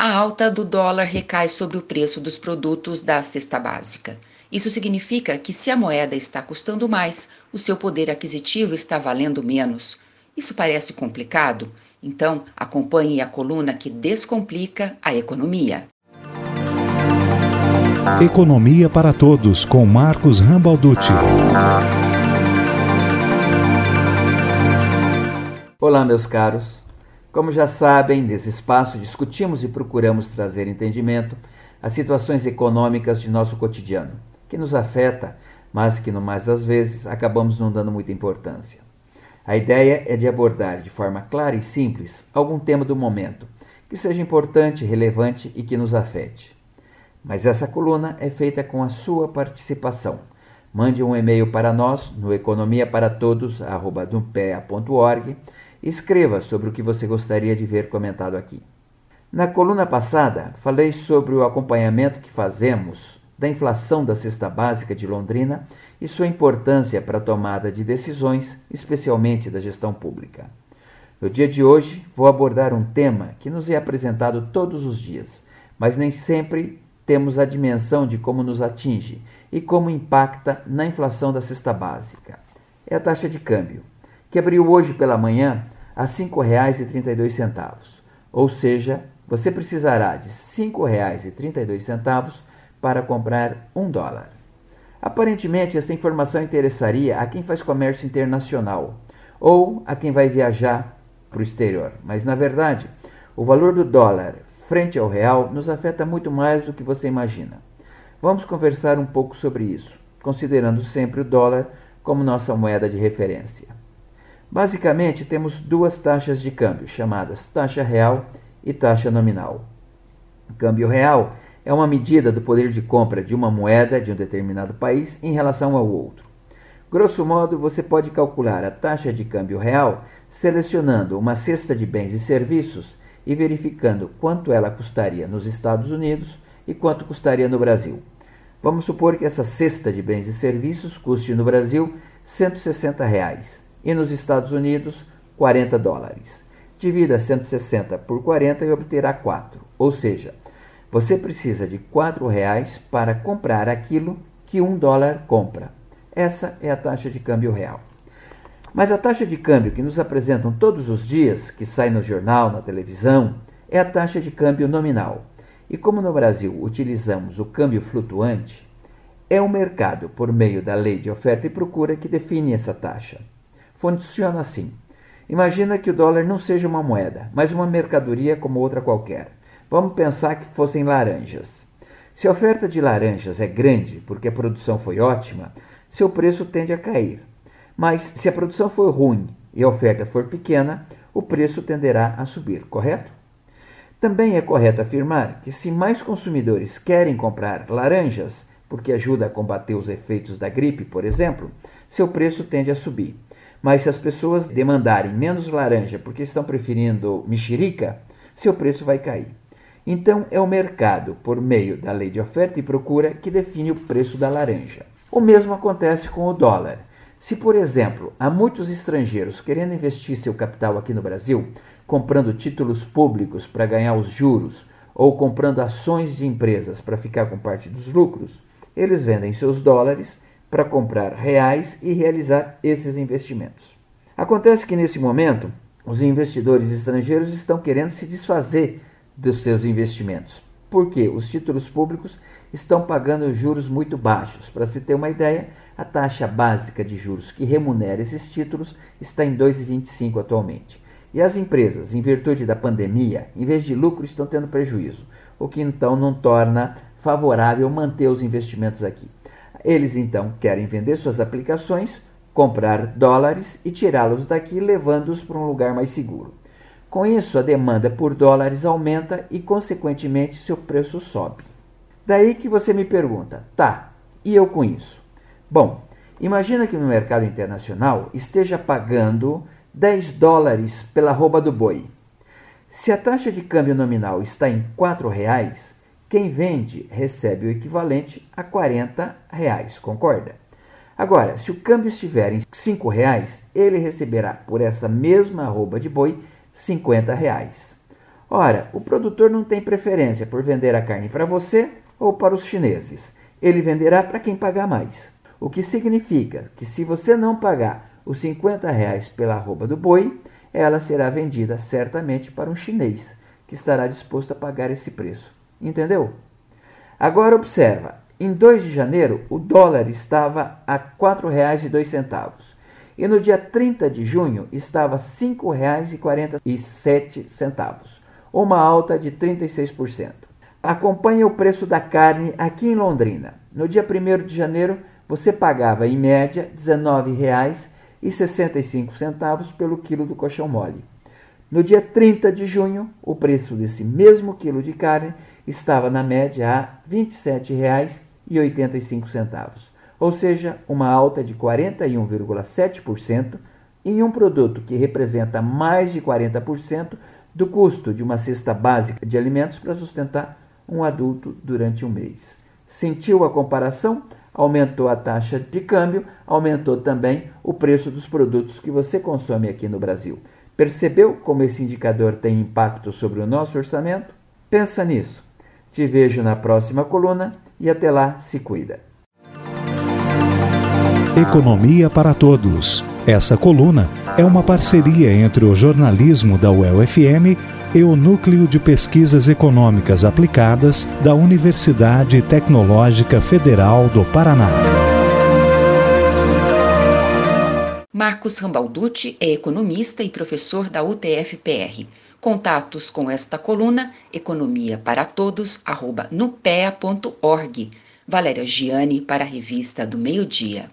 A alta do dólar recai sobre o preço dos produtos da cesta básica. Isso significa que, se a moeda está custando mais, o seu poder aquisitivo está valendo menos. Isso parece complicado? Então, acompanhe a coluna que descomplica a economia. Economia para Todos, com Marcos Rambalducci. Olá, meus caros. Como já sabem, nesse espaço discutimos e procuramos trazer entendimento às situações econômicas de nosso cotidiano que nos afeta, mas que no mais das vezes acabamos não dando muita importância. A ideia é de abordar de forma clara e simples algum tema do momento, que seja importante, relevante e que nos afete. Mas essa coluna é feita com a sua participação. Mande um e-mail para nós no economiaparatodos@dumpea.org e escreva sobre o que você gostaria de ver comentado aqui. Na coluna passada, falei sobre o acompanhamento que fazemos da inflação da cesta básica de Londrina e sua importância para a tomada de decisões, especialmente da gestão pública. No dia de hoje, vou abordar um tema que nos é apresentado todos os dias, mas nem sempre temos a dimensão de como nos atinge e como impacta na inflação da cesta básica. É a taxa de câmbio, que abriu hoje pela manhã a R$ 5,32, ou seja, você precisará de R$ 5,32 para comprar um dólar. Aparentemente, essa informação interessaria a quem faz comércio internacional ou a quem vai viajar para o exterior, mas na verdade, o valor do dólar frente ao real nos afeta muito mais do que você imagina. Vamos conversar um pouco sobre isso, considerando sempre o dólar como nossa moeda de referência. Basicamente, temos duas taxas de câmbio, chamadas taxa real e taxa nominal. O câmbio real é uma medida do poder de compra de uma moeda de um determinado país em relação ao outro. Grosso modo, você pode calcular a taxa de câmbio real selecionando uma cesta de bens e serviços e verificando quanto ela custaria nos Estados Unidos e quanto custaria no Brasil. Vamos supor que essa cesta de bens e serviços custe no Brasil 160 reais, e nos Estados Unidos 40 dólares. Divida 160 por 40 e obterá 4, ou seja, você precisa de R$ reais para comprar aquilo que um dólar compra. Essa é a taxa de câmbio real. Mas a taxa de câmbio que nos apresentam todos os dias, que sai no jornal, na televisão, é a taxa de câmbio nominal. E como no Brasil utilizamos o câmbio flutuante, é o mercado, por meio da lei de oferta e procura, que define essa taxa. Funciona assim. Imagina que o dólar não seja uma moeda, mas uma mercadoria como outra qualquer. Vamos pensar que fossem laranjas. Se a oferta de laranjas é grande porque a produção foi ótima, seu preço tende a cair. Mas se a produção for ruim e a oferta for pequena, o preço tenderá a subir, correto? Também é correto afirmar que se mais consumidores querem comprar laranjas, porque ajuda a combater os efeitos da gripe, por exemplo, seu preço tende a subir. Mas se as pessoas demandarem menos laranja porque estão preferindo mexerica, seu preço vai cair. Então, é o mercado, por meio da lei de oferta e procura, que define o preço da laranja. O mesmo acontece com o dólar. Se, por exemplo, há muitos estrangeiros querendo investir seu capital aqui no Brasil, comprando títulos públicos para ganhar os juros ou comprando ações de empresas para ficar com parte dos lucros, eles vendem seus dólares para comprar reais e realizar esses investimentos. Acontece que nesse momento, os investidores estrangeiros estão querendo se desfazer dos seus investimentos. Porque os títulos públicos estão pagando juros muito baixos. Para se ter uma ideia, a taxa básica de juros que remunera esses títulos está em 2,25 atualmente. E as empresas, em virtude da pandemia, em vez de lucro, estão tendo prejuízo, o que então não torna favorável manter os investimentos aqui. Eles então querem vender suas aplicações, comprar dólares e tirá-los daqui, levando-os para um lugar mais seguro. Com isso, a demanda por dólares aumenta e, consequentemente, seu preço sobe. Daí que você me pergunta, tá, e eu com isso? Bom, imagina que no mercado internacional esteja pagando 10 dólares pela roupa do boi. Se a taxa de câmbio nominal está em R$ reais, quem vende recebe o equivalente a 40 reais, concorda? Agora, se o câmbio estiver em R$ reais, ele receberá por essa mesma roupa de boi 50 reais. Ora, o produtor não tem preferência por vender a carne para você ou para os chineses. Ele venderá para quem pagar mais. O que significa que se você não pagar os 50 reais pela arroba do boi, ela será vendida certamente para um chinês, que estará disposto a pagar esse preço. Entendeu? Agora observa, em 2 de janeiro o dólar estava a R$ 4,02 e no dia 30 de junho estava R$ 5,47, uma alta de 36%. Acompanhe o preço da carne aqui em Londrina. No dia 1 de janeiro você pagava em média R$ 19,65 pelo quilo do colchão mole. No dia 30 de junho, o preço desse mesmo quilo de carne estava na média a R$ 27,85, ou seja, uma alta de 41,7% em um produto que representa mais de 40% do custo de uma cesta básica de alimentos para sustentar um adulto durante um mês. Sentiu a comparação? Aumentou a taxa de câmbio, aumentou também o preço dos produtos que você consome aqui no Brasil. Percebeu como esse indicador tem impacto sobre o nosso orçamento? Pensa nisso. Te vejo na próxima coluna e até lá se cuida. Economia para Todos. Essa coluna é uma parceria entre o jornalismo da UEL-FM e o Núcleo de Pesquisas Econômicas Aplicadas da Universidade Tecnológica Federal do Paraná. Marcos Rambalducci é economista e professor da UTF-PR. Contatos com esta coluna, economia para todos, arroba nupea.org. Valéria Giani para a revista do Meio Dia.